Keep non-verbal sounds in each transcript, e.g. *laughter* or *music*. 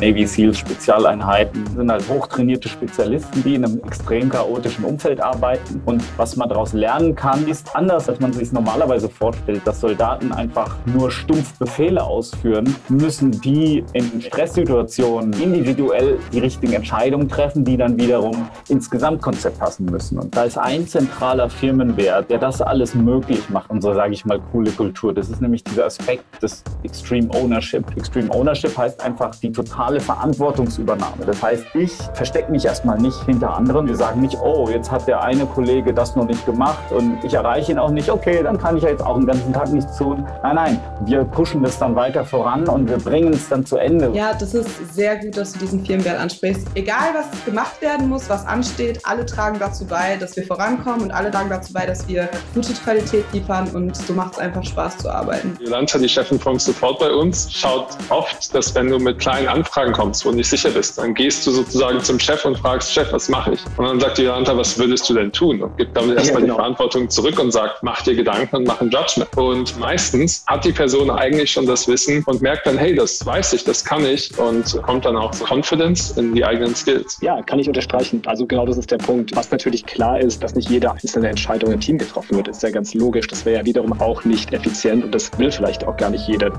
Navy SEALs Spezialeinheiten sind halt hochtrainierte Spezialisten, die in einem extrem chaotischen Umfeld arbeiten. Und was man daraus lernen kann, ist anders, als man sich normalerweise vorstellt, dass Soldaten einfach nur stumpf Befehle ausführen, müssen die in Stresssituationen individuell die richtigen Entscheidungen treffen, die dann wiederum ins Gesamtkonzept passen müssen. Und da ist ein zentraler Firmenwert, der das alles möglich macht, unsere, sage ich mal, coole Kultur. Das ist nämlich dieser Aspekt des Extreme Ownership. Extreme Ownership heißt einfach die total totale Verantwortungsübernahme. Das heißt, ich verstecke mich erstmal nicht hinter anderen. Wir sagen nicht, oh, jetzt hat der eine Kollege das noch nicht gemacht und ich erreiche ihn auch nicht. Okay, dann kann ich ja jetzt auch den ganzen Tag nichts tun. Nein, nein, wir pushen das dann weiter voran und wir bringen es dann zu Ende. Ja, das ist sehr gut, dass du diesen Firmenwert ansprichst. Egal, was gemacht werden muss, was ansteht, alle tragen dazu bei, dass wir vorankommen und alle tragen dazu bei, dass wir gute Qualität liefern und so macht es einfach Spaß zu arbeiten. Jolanta, die Chefin vom Support bei uns, schaut oft, dass wenn du mit kleinen Anfragen Anfragen kommst, wo du nicht sicher bist, dann gehst du sozusagen zum Chef und fragst, Chef, was mache ich? Und dann sagt die Jolanta, was würdest du denn tun? Und gibt damit erstmal ja, genau. die Verantwortung zurück und sagt, mach dir Gedanken und mach ein Judgment. Und meistens hat die Person eigentlich schon das Wissen und merkt dann, hey, das weiß ich, das kann ich und kommt dann auch Confidence in die eigenen Skills. Ja, kann ich unterstreichen. Also genau das ist der Punkt. Was natürlich klar ist, dass nicht jede einzelne Entscheidung im Team getroffen wird, ist ja ganz logisch. Das wäre ja wiederum auch nicht effizient und das will vielleicht auch gar nicht jeder.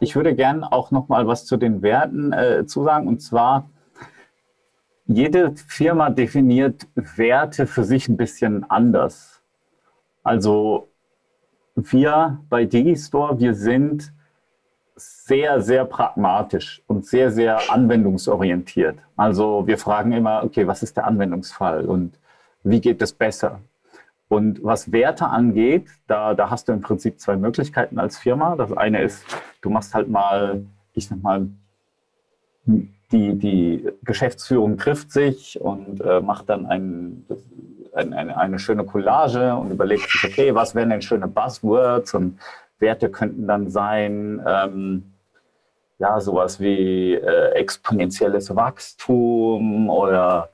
Ich würde gern auch noch mal was zu den Werten äh, zusagen. Und zwar, jede Firma definiert Werte für sich ein bisschen anders. Also wir bei Digistore, wir sind sehr, sehr pragmatisch und sehr, sehr anwendungsorientiert. Also wir fragen immer, okay, was ist der Anwendungsfall und wie geht es besser? Und was Werte angeht, da, da hast du im Prinzip zwei Möglichkeiten als Firma. Das eine ist, du machst halt mal, ich sag mal, die, die Geschäftsführung trifft sich und äh, macht dann ein, ein, eine, eine schöne Collage und überlegt sich, okay, was wären denn schöne Buzzwords und Werte könnten dann sein, ähm, ja, sowas wie äh, exponentielles Wachstum oder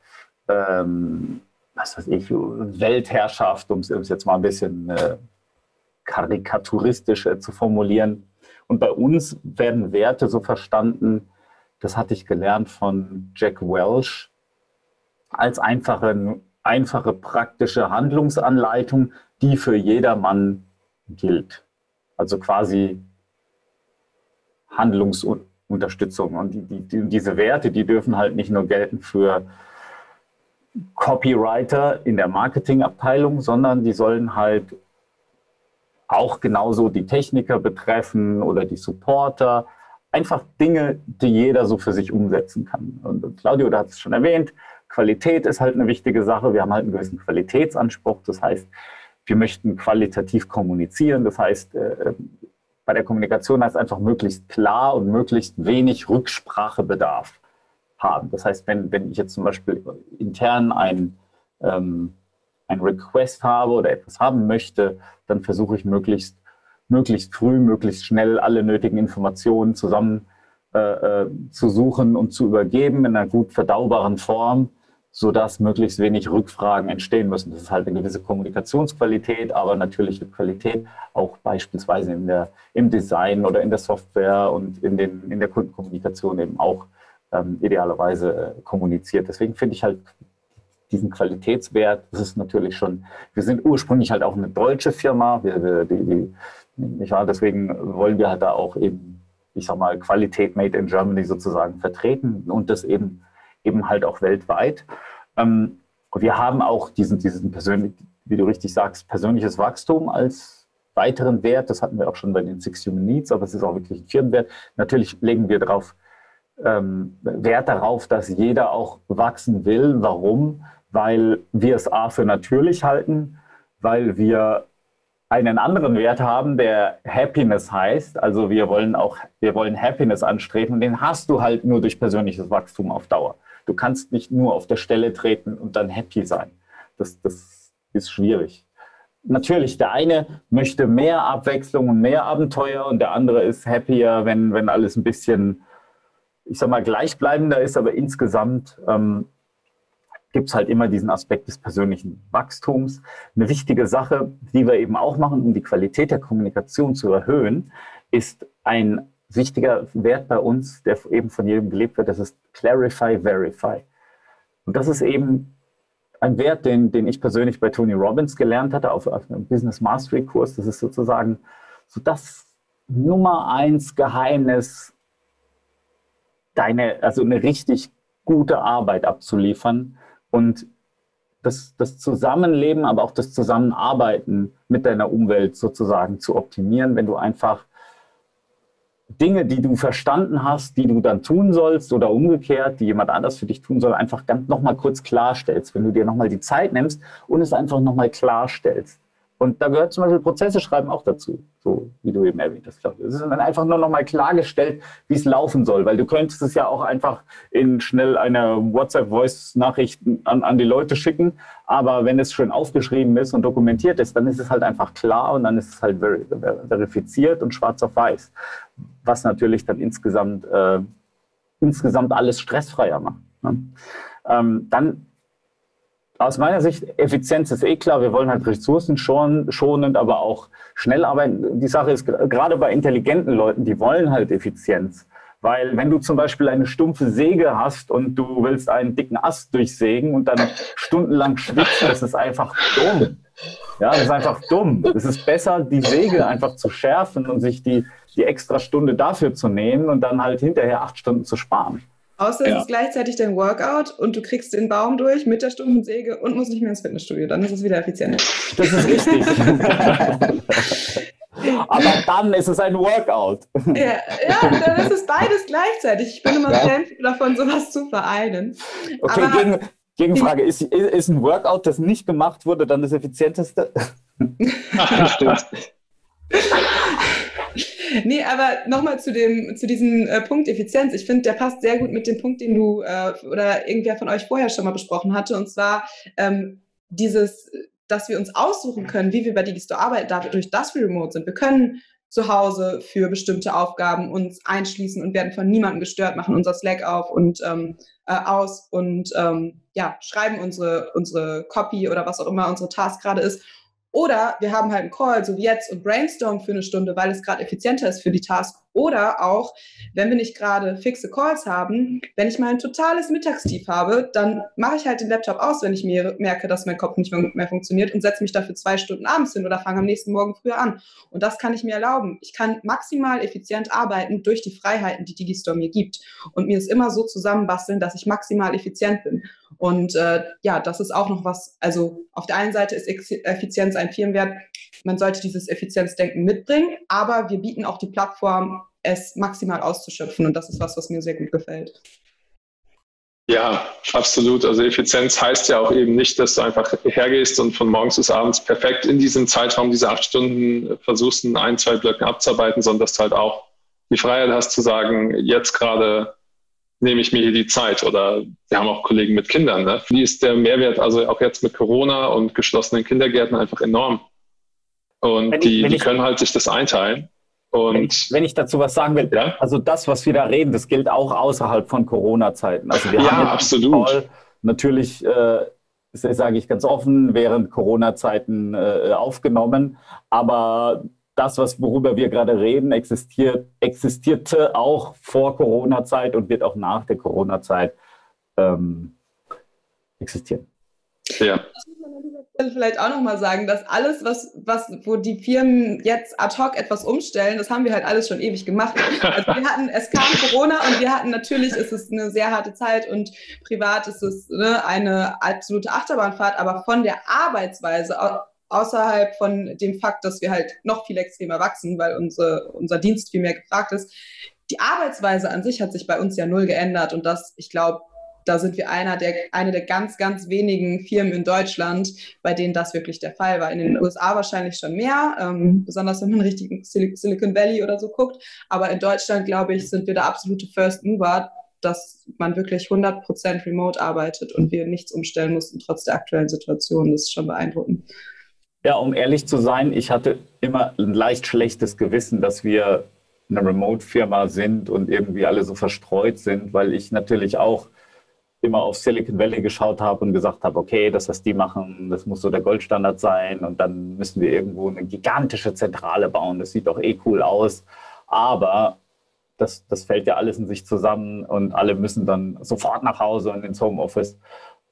ähm, was weiß ich, Weltherrschaft, um es jetzt mal ein bisschen äh, karikaturistisch äh, zu formulieren. Und bei uns werden Werte so verstanden, das hatte ich gelernt von Jack Welch, als einfache, einfache praktische Handlungsanleitung, die für jedermann gilt. Also quasi Handlungsunterstützung. Und die, die, diese Werte, die dürfen halt nicht nur gelten für Copywriter in der Marketingabteilung, sondern die sollen halt auch genauso die Techniker betreffen oder die Supporter. Einfach Dinge, die jeder so für sich umsetzen kann. Und Claudio, du hast es schon erwähnt, Qualität ist halt eine wichtige Sache. Wir haben halt einen gewissen Qualitätsanspruch. Das heißt, wir möchten qualitativ kommunizieren. Das heißt, äh, bei der Kommunikation heißt einfach möglichst klar und möglichst wenig Rücksprachebedarf haben. Das heißt, wenn, wenn ich jetzt zum Beispiel intern ein, ähm, ein Request habe oder etwas haben möchte, dann versuche ich möglichst, möglichst früh, möglichst schnell alle nötigen Informationen zusammen äh, äh, zu suchen und zu übergeben in einer gut verdaubaren Form, sodass möglichst wenig Rückfragen entstehen müssen. Das ist halt eine gewisse Kommunikationsqualität, aber natürliche Qualität auch beispielsweise in der, im Design oder in der Software und in, den, in der Kundenkommunikation eben auch ähm, idealerweise äh, kommuniziert. Deswegen finde ich halt diesen Qualitätswert, das ist natürlich schon, wir sind ursprünglich halt auch eine deutsche Firma, wir, wir, die, die, wahr? deswegen wollen wir halt da auch eben, ich sag mal, Qualität made in Germany sozusagen vertreten und das eben, eben halt auch weltweit. Ähm, wir haben auch diesen, diesen persönlich, wie du richtig sagst, persönliches Wachstum als weiteren Wert. Das hatten wir auch schon bei den Six Human Needs, aber es ist auch wirklich ein Firmenwert. Natürlich legen wir darauf ähm, Wert darauf, dass jeder auch wachsen will. Warum? Weil wir es A für natürlich halten, weil wir einen anderen Wert haben, der Happiness heißt. Also wir wollen auch, wir wollen Happiness anstreben und den hast du halt nur durch persönliches Wachstum auf Dauer. Du kannst nicht nur auf der Stelle treten und dann happy sein. Das, das ist schwierig. Natürlich, der eine möchte mehr Abwechslung und mehr Abenteuer und der andere ist happier, wenn, wenn alles ein bisschen ich sag mal, gleichbleibender ist, aber insgesamt ähm, gibt es halt immer diesen Aspekt des persönlichen Wachstums. Eine wichtige Sache, die wir eben auch machen, um die Qualität der Kommunikation zu erhöhen, ist ein wichtiger Wert bei uns, der eben von jedem gelebt wird, das ist Clarify, Verify. Und das ist eben ein Wert, den, den ich persönlich bei Tony Robbins gelernt hatte auf, auf einem Business Mastery Kurs. Das ist sozusagen so das Nummer eins Geheimnis, deine, also eine richtig gute Arbeit abzuliefern und das, das Zusammenleben, aber auch das Zusammenarbeiten mit deiner Umwelt sozusagen zu optimieren, wenn du einfach Dinge, die du verstanden hast, die du dann tun sollst oder umgekehrt, die jemand anders für dich tun soll, einfach ganz nochmal kurz klarstellst, wenn du dir nochmal die Zeit nimmst und es einfach nochmal klarstellst. Und da gehört zum Beispiel Prozesse schreiben auch dazu, so wie du eben erwähnt hast. Es ist dann einfach nur nochmal klargestellt, wie es laufen soll, weil du könntest es ja auch einfach in schnell einer WhatsApp-Voice-Nachricht an, an die Leute schicken, aber wenn es schön aufgeschrieben ist und dokumentiert ist, dann ist es halt einfach klar und dann ist es halt verifiziert und schwarz auf weiß, was natürlich dann insgesamt, äh, insgesamt alles stressfreier macht. Ne? Ähm, dann aus meiner Sicht, Effizienz ist eh klar. Wir wollen halt Ressourcen schonend, aber auch schnell arbeiten. Die Sache ist, gerade bei intelligenten Leuten, die wollen halt Effizienz. Weil wenn du zum Beispiel eine stumpfe Säge hast und du willst einen dicken Ast durchsägen und dann stundenlang schwitzt, das ist einfach dumm. Ja, das ist einfach dumm. Es ist besser, die Säge einfach zu schärfen und sich die, die extra Stunde dafür zu nehmen und dann halt hinterher acht Stunden zu sparen. Außer ja. es ist gleichzeitig dein Workout und du kriegst den Baum durch mit der Stundensäge und musst nicht mehr ins Fitnessstudio. Dann ist es wieder effizient. Das ist richtig. *laughs* Aber dann ist es ein Workout. Ja, ja, dann ist es beides gleichzeitig. Ich bin immer ja. Fan davon, sowas zu vereinen. Okay, Aber, gegen, Gegenfrage, ist, ist ein Workout, das nicht gemacht wurde, dann das effizienteste? *laughs* Stimmt. Nee, aber nochmal zu dem, zu diesem äh, Punkt Effizienz. Ich finde, der passt sehr gut mit dem Punkt, den du äh, oder irgendwer von euch vorher schon mal besprochen hatte. Und zwar ähm, dieses, dass wir uns aussuchen können, wie wir bei Digistore arbeiten, dadurch, dass wir remote sind. Wir können zu Hause für bestimmte Aufgaben uns einschließen und werden von niemandem gestört, machen unser Slack auf und ähm, äh, aus und ähm, ja, schreiben unsere, unsere Copy oder was auch immer unsere Task gerade ist oder wir haben halt einen Call, so wie jetzt, und brainstorm für eine Stunde, weil es gerade effizienter ist für die Task. Oder auch, wenn wir nicht gerade fixe Calls haben, wenn ich mal ein totales Mittagstief habe, dann mache ich halt den Laptop aus, wenn ich mir merke, dass mein Kopf nicht mehr funktioniert und setze mich dafür zwei Stunden abends hin oder fange am nächsten Morgen früher an. Und das kann ich mir erlauben. Ich kann maximal effizient arbeiten durch die Freiheiten, die Digistore mir gibt. Und mir es immer so zusammenbasteln, dass ich maximal effizient bin. Und äh, ja, das ist auch noch was, also auf der einen Seite ist Effizienz ein Firmenwert, man sollte dieses Effizienzdenken mitbringen, aber wir bieten auch die Plattform, es maximal auszuschöpfen und das ist was, was mir sehr gut gefällt. Ja, absolut. Also Effizienz heißt ja auch eben nicht, dass du einfach hergehst und von morgens bis abends perfekt in diesem Zeitraum, diese acht Stunden versuchst, in ein, zwei Blöcken abzuarbeiten, sondern dass du halt auch die Freiheit hast zu sagen, jetzt gerade nehme ich mir hier die Zeit. Oder wir haben auch Kollegen mit Kindern. Ne? Wie ist der Mehrwert, also auch jetzt mit Corona und geschlossenen Kindergärten, einfach enorm. Und ich, die, die können halt sich das einteilen. Und wenn ich, wenn ich, dazu was sagen will, ja? also das, was wir da reden, das gilt auch außerhalb von Corona-Zeiten. Also wir ja, haben absolut. Call, natürlich, äh, sage ich ganz offen, während Corona-Zeiten äh, aufgenommen. Aber das, was, worüber wir gerade reden, existiert, existierte auch vor Corona-Zeit und wird auch nach der Corona-Zeit ähm, existieren. Ja. Man an vielleicht auch nochmal sagen, dass alles, was, was, wo die Firmen jetzt ad hoc etwas umstellen, das haben wir halt alles schon ewig gemacht. Also wir hatten, es kam Corona und wir hatten natürlich, ist es eine sehr harte Zeit und privat ist es ne, eine absolute Achterbahnfahrt, aber von der Arbeitsweise außerhalb von dem Fakt, dass wir halt noch viel extremer wachsen, weil unsere, unser Dienst viel mehr gefragt ist. Die Arbeitsweise an sich hat sich bei uns ja null geändert und das, ich glaube, da sind wir einer der, eine der ganz, ganz wenigen Firmen in Deutschland, bei denen das wirklich der Fall war. In den USA wahrscheinlich schon mehr, ähm, besonders wenn man richtig Silicon Valley oder so guckt. Aber in Deutschland, glaube ich, sind wir der absolute First Mover, dass man wirklich 100% remote arbeitet und wir nichts umstellen mussten, trotz der aktuellen Situation. Das ist schon beeindruckend. Ja, um ehrlich zu sein, ich hatte immer ein leicht schlechtes Gewissen, dass wir eine Remote-Firma sind und irgendwie alle so verstreut sind, weil ich natürlich auch immer auf Silicon Valley geschaut habe und gesagt habe, okay, das, was die machen, das muss so der Goldstandard sein und dann müssen wir irgendwo eine gigantische Zentrale bauen. Das sieht doch eh cool aus. Aber das, das fällt ja alles in sich zusammen und alle müssen dann sofort nach Hause und ins Homeoffice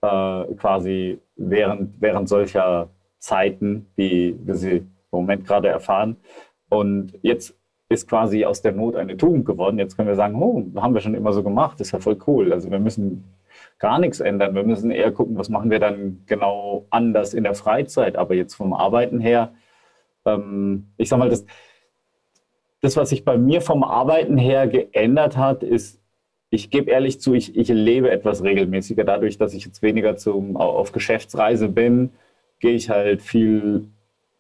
äh, quasi während, während solcher Zeiten, wie wir sie im Moment gerade erfahren. Und jetzt ist quasi aus der Not eine Tugend geworden. Jetzt können wir sagen, oh, haben wir schon immer so gemacht, das ist ja voll cool. Also wir müssen gar nichts ändern. Wir müssen eher gucken, was machen wir dann genau anders in der Freizeit. Aber jetzt vom Arbeiten her, ähm, ich sag mal, das, das, was sich bei mir vom Arbeiten her geändert hat, ist, ich gebe ehrlich zu, ich, ich lebe etwas regelmäßiger. Dadurch, dass ich jetzt weniger zum, auf Geschäftsreise bin, gehe ich halt viel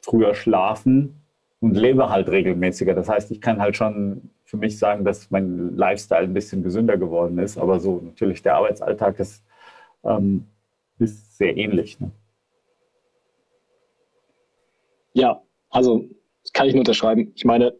früher schlafen und lebe halt regelmäßiger. Das heißt, ich kann halt schon für mich sagen, dass mein Lifestyle ein bisschen gesünder geworden ist. Aber so natürlich der Arbeitsalltag ist, ähm, ist sehr ähnlich. Ne? Ja, also das kann ich nur unterschreiben. Ich meine,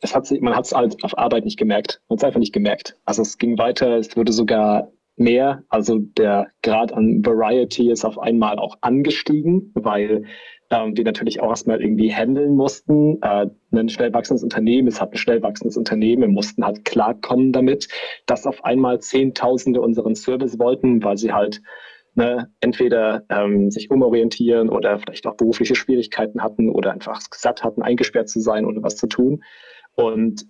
es hat sich, man hat es halt auf Arbeit nicht gemerkt. Man hat es einfach nicht gemerkt. Also es ging weiter, es wurde sogar mehr. Also der Grad an Variety ist auf einmal auch angestiegen, weil ähm, die natürlich auch erstmal irgendwie handeln mussten. Äh, ein schnell wachsendes Unternehmen, es hat ein schnell wachsendes Unternehmen, wir mussten halt klarkommen damit, dass auf einmal Zehntausende unseren Service wollten, weil sie halt ne, entweder ähm, sich umorientieren oder vielleicht auch berufliche Schwierigkeiten hatten oder einfach satt hatten, eingesperrt zu sein, ohne was zu tun. Und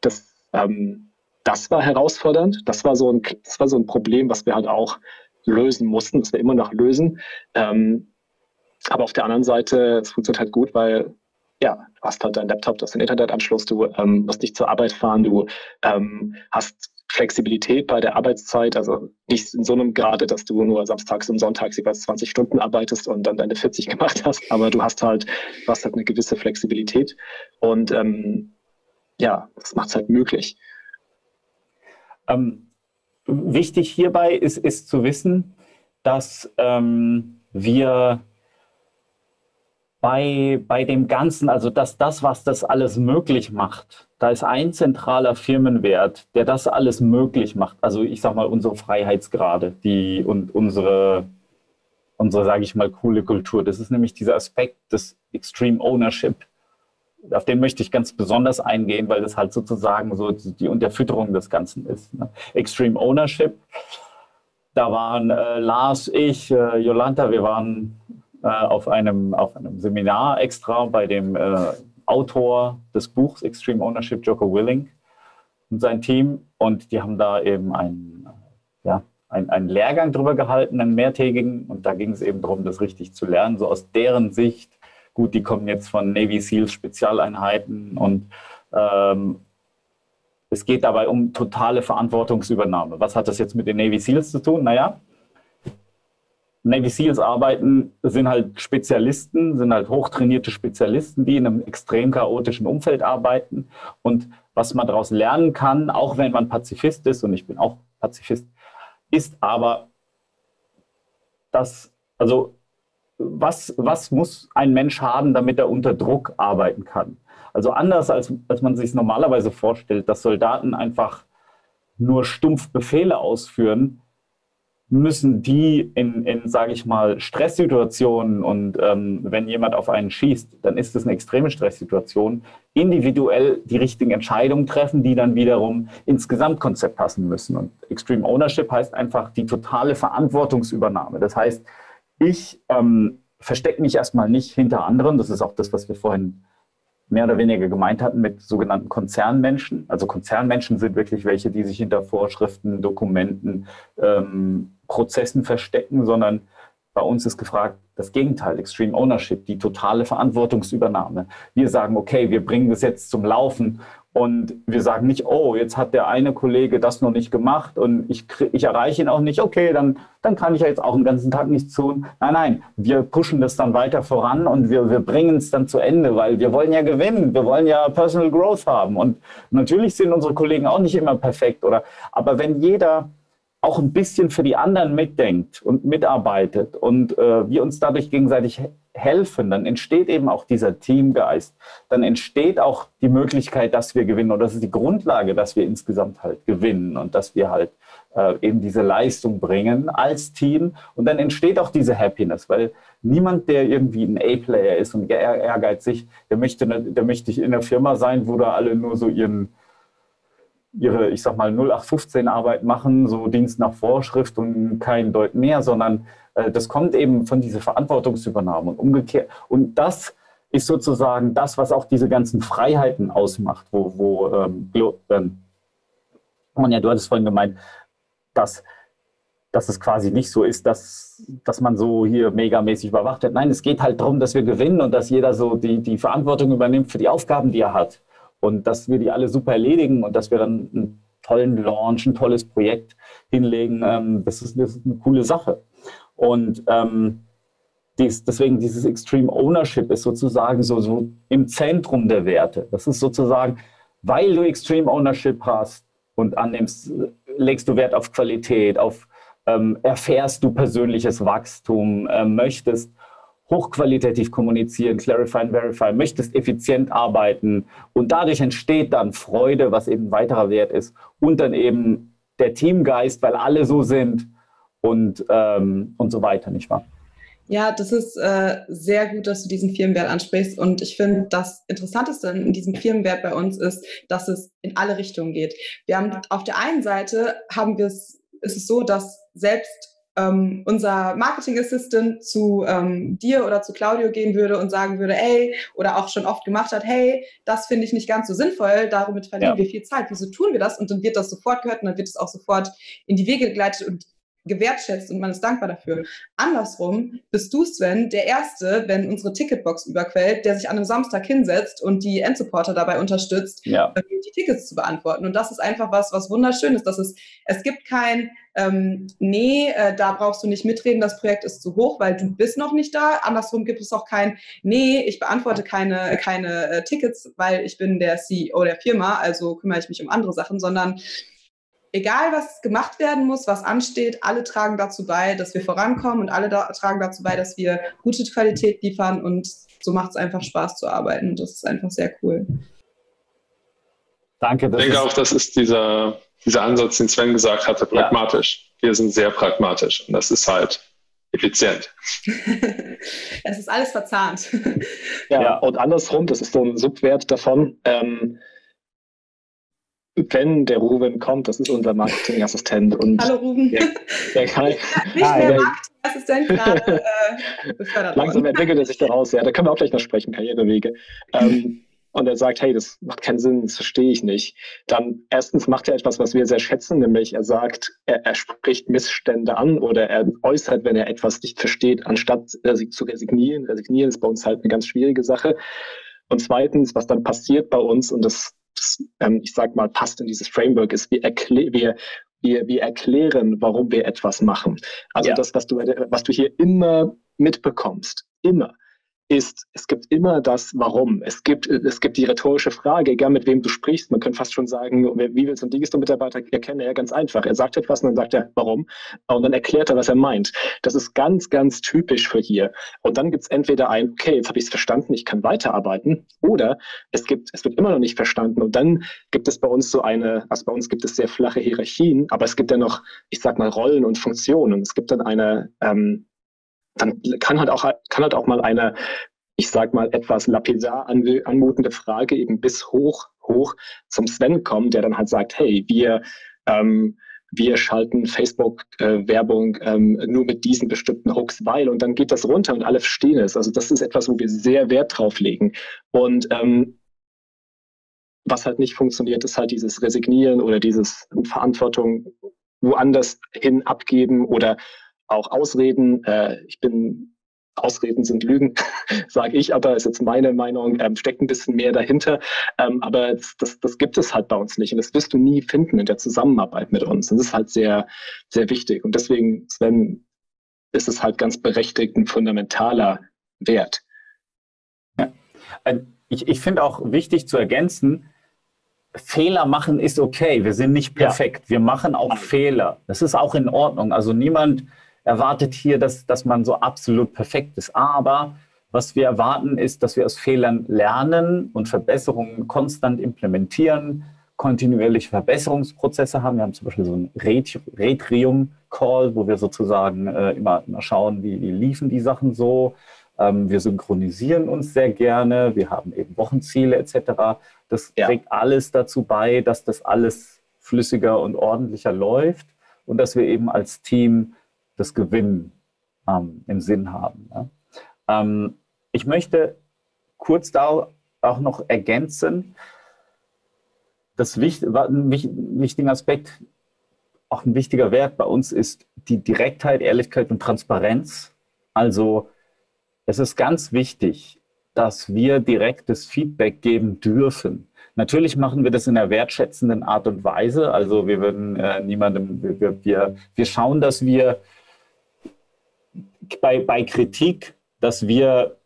das, ähm, das war herausfordernd. Das war, so ein, das war so ein Problem, was wir halt auch lösen mussten, das wir immer noch lösen. Ähm, aber auf der anderen Seite, es funktioniert halt gut, weil ja, du hast halt deinen Laptop, du hast den Internetanschluss, du ähm, musst nicht zur Arbeit fahren, du ähm, hast Flexibilität bei der Arbeitszeit, also nicht in so einem Grade, dass du nur samstags und sonntags jeweils 20 Stunden arbeitest und dann deine 40 *laughs* gemacht hast, aber du hast halt, du hast halt eine gewisse Flexibilität und ähm, ja, das macht es halt möglich. Ähm, wichtig hierbei ist, ist zu wissen, dass ähm, wir bei, bei dem Ganzen, also dass das, was das alles möglich macht, da ist ein zentraler Firmenwert, der das alles möglich macht. Also ich sage mal unsere Freiheitsgrade, die und unsere unsere, sage ich mal, coole Kultur. Das ist nämlich dieser Aspekt des Extreme Ownership. Auf den möchte ich ganz besonders eingehen, weil das halt sozusagen so die Unterfütterung des Ganzen ist. Ne? Extreme Ownership. Da waren äh, Lars, ich, äh, Jolanta, wir waren äh, auf, einem, auf einem Seminar extra bei dem äh, Autor des Buchs Extreme Ownership, Joko Willing und sein Team. Und die haben da eben einen, ja, einen, einen Lehrgang drüber gehalten, einen mehrtägigen. Und da ging es eben darum, das richtig zu lernen, so aus deren Sicht. Gut, die kommen jetzt von Navy SEALs Spezialeinheiten und ähm, es geht dabei um totale Verantwortungsübernahme. Was hat das jetzt mit den Navy SEALs zu tun? Naja, Navy SEALs arbeiten, sind halt Spezialisten, sind halt hochtrainierte Spezialisten, die in einem extrem chaotischen Umfeld arbeiten. Und was man daraus lernen kann, auch wenn man Pazifist ist, und ich bin auch Pazifist, ist aber, dass, also, was, was muss ein Mensch haben, damit er unter Druck arbeiten kann? Also anders als, als man sich normalerweise vorstellt, dass Soldaten einfach nur stumpf Befehle ausführen, müssen die in, in sage ich mal, Stresssituationen und ähm, wenn jemand auf einen schießt, dann ist das eine extreme Stresssituation, individuell die richtigen Entscheidungen treffen, die dann wiederum ins Gesamtkonzept passen müssen. Und Extreme Ownership heißt einfach die totale Verantwortungsübernahme. Das heißt, ich ähm, verstecke mich erstmal nicht hinter anderen. Das ist auch das, was wir vorhin mehr oder weniger gemeint hatten mit sogenannten Konzernmenschen. Also Konzernmenschen sind wirklich welche, die sich hinter Vorschriften, Dokumenten, ähm, Prozessen verstecken, sondern bei uns ist gefragt das Gegenteil, Extreme Ownership, die totale Verantwortungsübernahme. Wir sagen, okay, wir bringen das jetzt zum Laufen und wir sagen nicht, oh, jetzt hat der eine Kollege das noch nicht gemacht und ich, ich erreiche ihn auch nicht, okay, dann, dann kann ich ja jetzt auch den ganzen Tag nichts tun. Nein, nein, wir pushen das dann weiter voran und wir, wir bringen es dann zu Ende, weil wir wollen ja gewinnen, wir wollen ja Personal Growth haben. Und natürlich sind unsere Kollegen auch nicht immer perfekt, oder? Aber wenn jeder auch ein bisschen für die anderen mitdenkt und mitarbeitet und äh, wir uns dadurch gegenseitig helfen, dann entsteht eben auch dieser Teamgeist. Dann entsteht auch die Möglichkeit, dass wir gewinnen. Und das ist die Grundlage, dass wir insgesamt halt gewinnen und dass wir halt äh, eben diese Leistung bringen als Team. Und dann entsteht auch diese Happiness, weil niemand, der irgendwie ein A-Player ist und ehrgeizig, der möchte, der möchte in einer Firma sein, wo da alle nur so ihren ihre, ich sag mal, 0815-Arbeit machen, so Dienst nach Vorschrift und kein Deut mehr, sondern äh, das kommt eben von dieser Verantwortungsübernahme und umgekehrt. Und das ist sozusagen das, was auch diese ganzen Freiheiten ausmacht, wo, wo ähm, ähm, Monja, du hattest vorhin gemeint, dass, dass es quasi nicht so ist, dass, dass man so hier megamäßig überwacht wird. Nein, es geht halt darum, dass wir gewinnen und dass jeder so die, die Verantwortung übernimmt für die Aufgaben, die er hat. Und dass wir die alle super erledigen und dass wir dann einen tollen Launch, ein tolles Projekt hinlegen. Ähm, das, ist, das, ist, eine coole Sache. Und ähm, dies, deswegen dieses Extreme Ownership ist sozusagen so, so im Zentrum der Werte. Das ist sozusagen, weil du Extreme Ownership hast und annimmst, legst du Wert auf Qualität, auf ähm, erfährst du persönliches Wachstum, äh, möchtest hochqualitativ kommunizieren, clarify and verify, möchtest effizient arbeiten und dadurch entsteht dann Freude, was eben weiterer Wert ist und dann eben der Teamgeist, weil alle so sind und, ähm, und so weiter, nicht wahr? Ja, das ist äh, sehr gut, dass du diesen Firmenwert ansprichst. Und ich finde, das Interessanteste in diesem Firmenwert bei uns ist, dass es in alle Richtungen geht. Wir haben auf der einen Seite haben wir es, ist es so, dass selbst ähm, unser Marketing Assistant zu ähm, dir oder zu Claudio gehen würde und sagen würde, ey, oder auch schon oft gemacht hat, hey, das finde ich nicht ganz so sinnvoll, damit verlieren ja. wir viel Zeit. Wieso tun wir das? Und dann wird das sofort gehört und dann wird es auch sofort in die Wege geleitet und gewertschätzt und man ist dankbar dafür. Andersrum bist du, Sven, der Erste, wenn unsere Ticketbox überquellt, der sich an einem Samstag hinsetzt und die Endsupporter dabei unterstützt, ja. die Tickets zu beantworten. Und das ist einfach was, was wunderschön ist. Dass es, es gibt kein, ähm, nee, äh, da brauchst du nicht mitreden, das Projekt ist zu hoch, weil du bist noch nicht da. Andersrum gibt es auch kein, nee, ich beantworte keine, keine äh, Tickets, weil ich bin der CEO der Firma, also kümmere ich mich um andere Sachen, sondern egal was gemacht werden muss, was ansteht, alle tragen dazu bei, dass wir vorankommen und alle da, tragen dazu bei, dass wir gute Qualität liefern und so macht es einfach Spaß zu arbeiten und das ist einfach sehr cool. Danke. Ich denke auch, das ist dieser, dieser Ansatz, den Sven gesagt hatte, pragmatisch. Ja. Wir sind sehr pragmatisch und das ist halt effizient. *laughs* es ist alles verzahnt. Ja, ja, und andersrum, das ist so ein Subwert davon. Ähm, wenn der Ruben kommt, das ist unser Marketingassistent. Und Hallo Ruben. Der, der *laughs* kann, nicht ah, mehr Marketingassistent gerade äh, befördert Langsam worden. entwickelt er sich daraus, ja. Da können wir auch gleich noch sprechen, Karrierewege. Ähm, und er sagt, hey, das macht keinen Sinn, das verstehe ich nicht. Dann erstens macht er etwas, was wir sehr schätzen, nämlich er sagt, er, er spricht Missstände an oder er äußert, wenn er etwas nicht versteht, anstatt äh, zu resignieren. Resignieren ist bei uns halt eine ganz schwierige Sache. Und zweitens, was dann passiert bei uns, und das ähm, ich sag mal, passt in dieses Framework ist, wir, erklä wir, wir, wir erklären, warum wir etwas machen. Also ja. das, was du, was du hier immer mitbekommst, immer, ist, es gibt immer das Warum. Es gibt, es gibt die rhetorische Frage, egal mit wem du sprichst. Man könnte fast schon sagen, wie willst du einen Digisto-Mitarbeiter erkennen? Ja, ganz einfach. Er sagt etwas und dann sagt er, warum? Und dann erklärt er, was er meint. Das ist ganz, ganz typisch für hier. Und dann gibt es entweder ein, okay, jetzt habe ich es verstanden, ich kann weiterarbeiten, oder es gibt, es wird immer noch nicht verstanden. Und dann gibt es bei uns so eine, also bei uns gibt es sehr flache Hierarchien, aber es gibt ja noch, ich sag mal, Rollen und Funktionen. Es gibt dann eine, ähm, dann kann halt auch, kann halt auch mal eine, ich sag mal, etwas lapidar anmutende Frage eben bis hoch, hoch zum Sven kommen, der dann halt sagt, hey, wir, ähm, wir schalten Facebook-Werbung äh, ähm, nur mit diesen bestimmten Hooks, weil und dann geht das runter und alle verstehen es. Also das ist etwas, wo wir sehr Wert drauf legen. Und ähm, was halt nicht funktioniert, ist halt dieses Resignieren oder dieses Verantwortung woanders hin abgeben oder auch Ausreden. Äh, ich bin Ausreden sind Lügen, *laughs* sage ich, aber ist jetzt meine Meinung, ähm, steckt ein bisschen mehr dahinter. Ähm, aber das, das gibt es halt bei uns nicht und das wirst du nie finden in der Zusammenarbeit mit uns. Das ist halt sehr, sehr wichtig. Und deswegen, Sven, ist es halt ganz berechtigt ein fundamentaler Wert. Ja. Äh, ich, ich finde auch wichtig zu ergänzen, Fehler machen ist okay. Wir sind nicht perfekt. Ja. Wir machen auch Fehler. Das ist auch in Ordnung. Also niemand erwartet hier, dass, dass man so absolut perfekt ist. Aber was wir erwarten, ist, dass wir aus Fehlern lernen und Verbesserungen konstant implementieren, kontinuierliche Verbesserungsprozesse haben. Wir haben zum Beispiel so einen Retrium-Call, wo wir sozusagen äh, immer, immer schauen, wie, wie liefen die Sachen so. Ähm, wir synchronisieren uns sehr gerne. Wir haben eben Wochenziele etc. Das ja. trägt alles dazu bei, dass das alles flüssiger und ordentlicher läuft und dass wir eben als Team das Gewinnen ähm, im Sinn haben. Ja. Ähm, ich möchte kurz da auch noch ergänzen, das wichtig, ein wichtiger Aspekt, auch ein wichtiger Wert bei uns ist die Direktheit, Ehrlichkeit und Transparenz. Also es ist ganz wichtig, dass wir direktes Feedback geben dürfen. Natürlich machen wir das in einer wertschätzenden Art und Weise. Also wir würden äh, niemandem, wir, wir, wir schauen, dass wir bei, bei Kritik, dass wir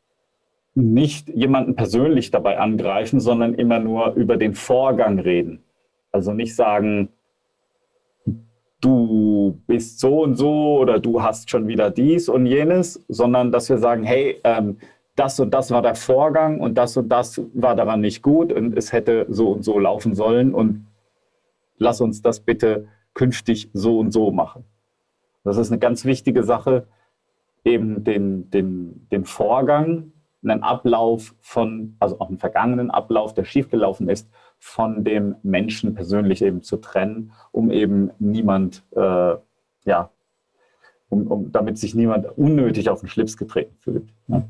nicht jemanden persönlich dabei angreifen, sondern immer nur über den Vorgang reden. Also nicht sagen, du bist so und so oder du hast schon wieder dies und jenes, sondern dass wir sagen, hey, ähm, das und das war der Vorgang und das und das war daran nicht gut und es hätte so und so laufen sollen und lass uns das bitte künftig so und so machen. Das ist eine ganz wichtige Sache, eben den, den, den Vorgang, einen Ablauf von, also auch einen vergangenen Ablauf, der schiefgelaufen ist, von dem Menschen persönlich eben zu trennen, um eben niemand, äh, ja, um, um, damit sich niemand unnötig auf den Schlips getreten fühlt. Ne?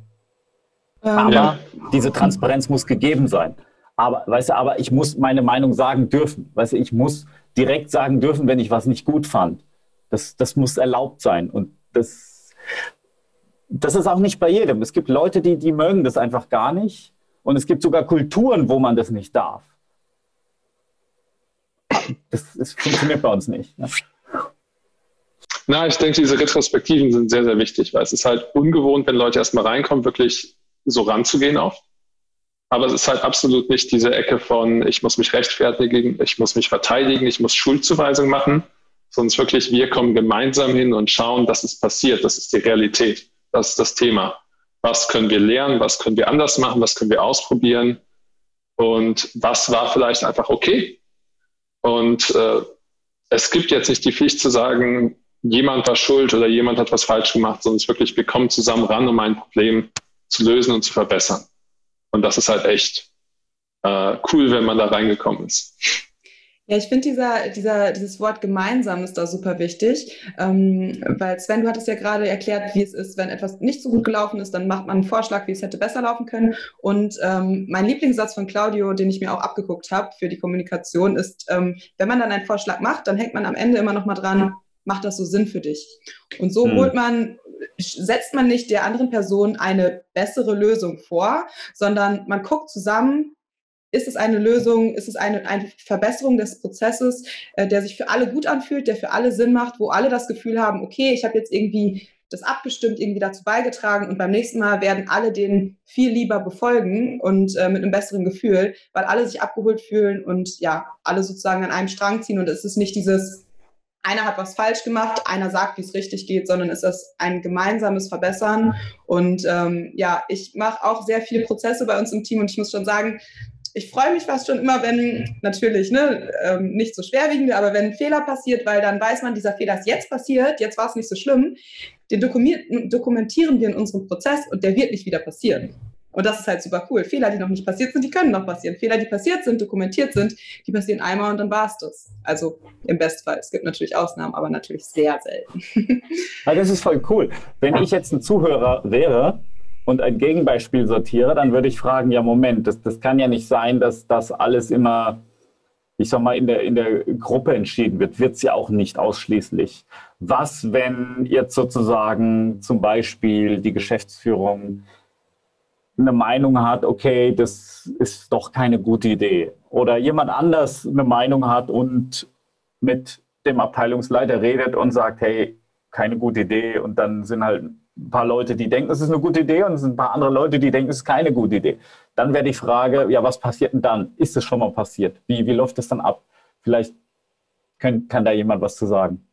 Ähm, aber diese Transparenz muss gegeben sein. Aber, weißt du, aber ich muss meine Meinung sagen dürfen. Weißt du, ich muss direkt sagen dürfen, wenn ich was nicht gut fand. Das, das muss erlaubt sein. Und das, das ist auch nicht bei jedem. Es gibt Leute, die, die mögen das einfach gar nicht. Und es gibt sogar Kulturen, wo man das nicht darf. Das, das funktioniert bei uns nicht. Ne? Na, ich denke, diese Retrospektiven sind sehr, sehr wichtig, weil es ist halt ungewohnt, wenn Leute erstmal reinkommen, wirklich so ranzugehen oft. Aber es ist halt absolut nicht diese Ecke von, ich muss mich rechtfertigen, ich muss mich verteidigen, ich muss Schuldzuweisung machen, sondern wirklich, wir kommen gemeinsam hin und schauen, dass es passiert. Das ist die Realität. Das ist das Thema. Was können wir lernen? Was können wir anders machen? Was können wir ausprobieren? Und was war vielleicht einfach okay? Und äh, es gibt jetzt nicht die Pflicht zu sagen, jemand war schuld oder jemand hat was falsch gemacht, sondern es ist wirklich, wir kommen zusammen ran, um ein Problem zu lösen und zu verbessern. Und das ist halt echt äh, cool, wenn man da reingekommen ist. Ja, ich finde dieser, dieser, dieses Wort gemeinsam ist da super wichtig, ähm, weil Sven, du hattest ja gerade erklärt, wie es ist, wenn etwas nicht so gut gelaufen ist, dann macht man einen Vorschlag, wie es hätte besser laufen können. Und ähm, mein Lieblingssatz von Claudio, den ich mir auch abgeguckt habe für die Kommunikation, ist, ähm, wenn man dann einen Vorschlag macht, dann hängt man am Ende immer noch mal dran, macht das so Sinn für dich? Und so hm. holt man setzt man nicht der anderen Person eine bessere Lösung vor, sondern man guckt zusammen, ist es eine Lösung, ist es eine, eine Verbesserung des Prozesses, äh, der sich für alle gut anfühlt, der für alle Sinn macht, wo alle das Gefühl haben, okay, ich habe jetzt irgendwie das abgestimmt, irgendwie dazu beigetragen und beim nächsten Mal werden alle den viel lieber befolgen und äh, mit einem besseren Gefühl, weil alle sich abgeholt fühlen und ja, alle sozusagen an einem Strang ziehen und es ist nicht dieses, einer hat was falsch gemacht, einer sagt, wie es richtig geht, sondern es ist ein gemeinsames Verbessern. Und ähm, ja, ich mache auch sehr viele Prozesse bei uns im Team und ich muss schon sagen, ich freue mich fast schon immer, wenn natürlich ne, ähm, nicht so schwerwiegende, aber wenn ein Fehler passiert, weil dann weiß man, dieser Fehler ist jetzt passiert, jetzt war es nicht so schlimm, den dokumentieren wir in unserem Prozess und der wird nicht wieder passieren. Und das ist halt super cool. Fehler, die noch nicht passiert sind, die können noch passieren. Fehler, die passiert sind, dokumentiert sind, die passieren einmal und dann war es das. Also im Bestfall. Es gibt natürlich Ausnahmen, aber natürlich sehr selten. *laughs* Ja, das ist voll cool. Wenn ich jetzt ein Zuhörer wäre und ein Gegenbeispiel sortiere, dann würde ich fragen, ja Moment, das, das kann ja nicht sein, dass das alles immer, ich sag mal, in der, in der Gruppe entschieden wird. Wird es ja auch nicht ausschließlich. Was, wenn jetzt sozusagen zum Beispiel die Geschäftsführung eine Meinung hat, okay, das ist doch keine gute Idee. Oder jemand anders eine Meinung hat und mit dem Abteilungsleiter redet und sagt, hey, keine gute Idee. Und dann sind halt ein paar Leute, die denken, es ist eine gute Idee und es sind ein paar andere Leute, die denken, es ist keine gute Idee. Dann wäre die Frage, ja, was passiert denn dann? Ist es schon mal passiert? Wie, wie läuft es dann ab? Vielleicht kann, kann da jemand was zu sagen.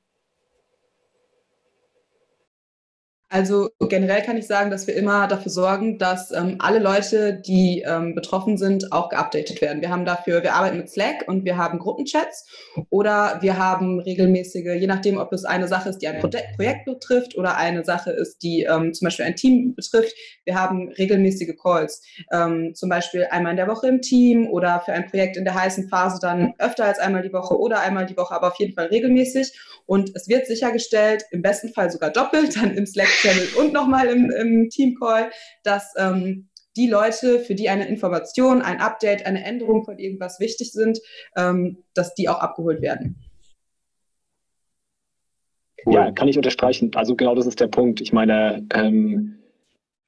Also generell kann ich sagen, dass wir immer dafür sorgen, dass ähm, alle Leute, die ähm, betroffen sind, auch geupdatet werden. Wir haben dafür, wir arbeiten mit Slack und wir haben Gruppenchats oder wir haben regelmäßige, je nachdem, ob es eine Sache ist, die ein Pro Projekt betrifft oder eine Sache ist, die ähm, zum Beispiel ein Team betrifft. Wir haben regelmäßige Calls, ähm, zum Beispiel einmal in der Woche im Team oder für ein Projekt in der heißen Phase dann öfter als einmal die Woche oder einmal die Woche, aber auf jeden Fall regelmäßig. Und es wird sichergestellt, im besten Fall sogar doppelt, dann im Slack-Channel und nochmal im, im Team-Call, dass ähm, die Leute, für die eine Information, ein Update, eine Änderung von irgendwas wichtig sind, ähm, dass die auch abgeholt werden. Cool. Ja, kann ich unterstreichen. Also genau das ist der Punkt. Ich meine, ähm,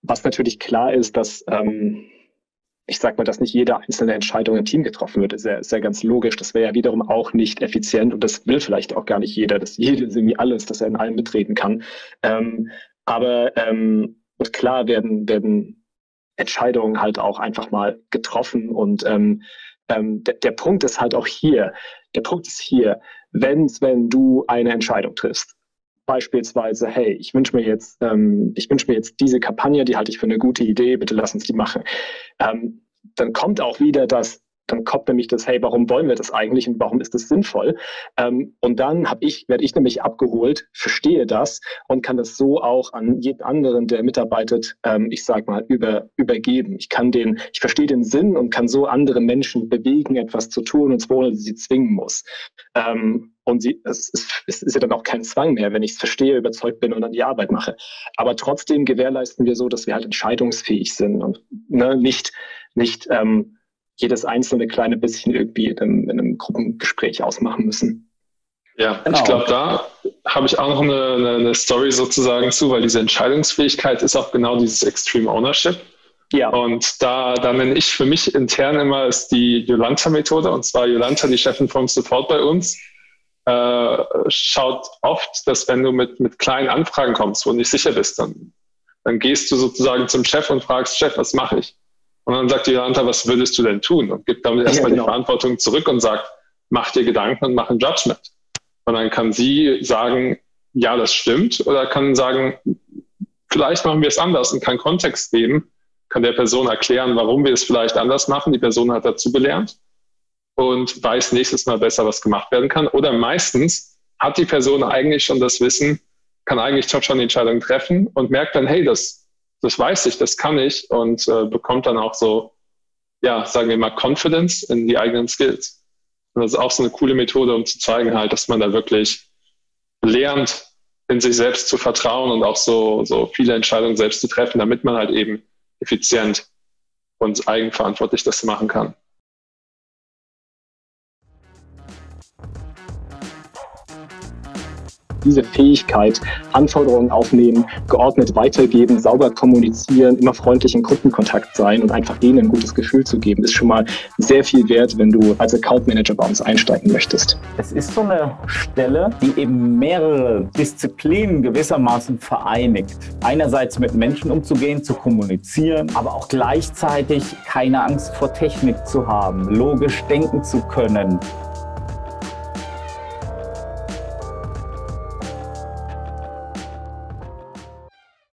was natürlich klar ist, dass ähm, ich sag mal, dass nicht jede einzelne Entscheidung im Team getroffen wird, ist ja, ist ja ganz logisch. Das wäre ja wiederum auch nicht effizient und das will vielleicht auch gar nicht jeder, dass jede irgendwie alles, dass er in allem mitreden kann. Ähm, aber ähm, klar werden, werden Entscheidungen halt auch einfach mal getroffen und ähm, ähm, der, der Punkt ist halt auch hier, der Punkt ist hier, wenn, wenn du eine Entscheidung triffst, beispielsweise, hey, ich wünsche mir jetzt, ähm, ich wünsche mir jetzt diese Kampagne, die halte ich für eine gute Idee, bitte lass uns die machen. Ähm, dann kommt auch wieder das, dann kommt nämlich das, hey, warum wollen wir das eigentlich und warum ist das sinnvoll? Ähm, und dann habe ich, werde ich nämlich abgeholt, verstehe das und kann das so auch an jeden anderen, der mitarbeitet, ähm, ich sag mal, über, übergeben. Ich kann den, ich verstehe den Sinn und kann so andere Menschen bewegen, etwas zu tun und zwar ohne sie zwingen muss. Ähm, und sie, es, ist, es ist ja dann auch kein Zwang mehr, wenn ich es verstehe, überzeugt bin und dann die Arbeit mache. Aber trotzdem gewährleisten wir so, dass wir halt entscheidungsfähig sind und ne, nicht, nicht ähm, jedes einzelne kleine bisschen irgendwie in einem, in einem Gruppengespräch ausmachen müssen. Ja, genau. ich glaube, da habe ich auch noch eine, eine, Story sozusagen zu, weil diese Entscheidungsfähigkeit ist auch genau dieses Extreme Ownership. Ja. Und da, da nenne ich für mich intern immer ist die Jolanta-Methode. Und zwar Jolanta, die Chefin vom Support bei uns, äh, schaut oft, dass wenn du mit, mit kleinen Anfragen kommst, wo du nicht sicher bist, dann, dann gehst du sozusagen zum Chef und fragst, Chef, was mache ich? Und dann sagt die Jolanta, was würdest du denn tun? Und gibt damit erstmal ja, genau. die Verantwortung zurück und sagt, mach dir Gedanken und mach ein Judgment. Und dann kann sie sagen, ja, das stimmt, oder kann sagen, vielleicht machen wir es anders und kann Kontext geben, kann der Person erklären, warum wir es vielleicht anders machen. Die Person hat dazu gelernt und weiß nächstes Mal besser, was gemacht werden kann. Oder meistens hat die Person eigentlich schon das Wissen, kann eigentlich schon die Entscheidung treffen und merkt dann, hey, das, das weiß ich, das kann ich und äh, bekommt dann auch so, ja, sagen wir mal, Confidence in die eigenen Skills. Und das ist auch so eine coole Methode, um zu zeigen halt, dass man da wirklich lernt, in sich selbst zu vertrauen und auch so, so viele Entscheidungen selbst zu treffen, damit man halt eben effizient und eigenverantwortlich das machen kann. Diese Fähigkeit, Anforderungen aufnehmen, geordnet weitergeben, sauber kommunizieren, immer freundlich in Kundenkontakt sein und einfach denen ein gutes Gefühl zu geben, ist schon mal sehr viel wert, wenn du als Account Manager bei uns einsteigen möchtest. Es ist so eine Stelle, die eben mehrere Disziplinen gewissermaßen vereinigt. Einerseits mit Menschen umzugehen, zu kommunizieren, aber auch gleichzeitig keine Angst vor Technik zu haben, logisch denken zu können,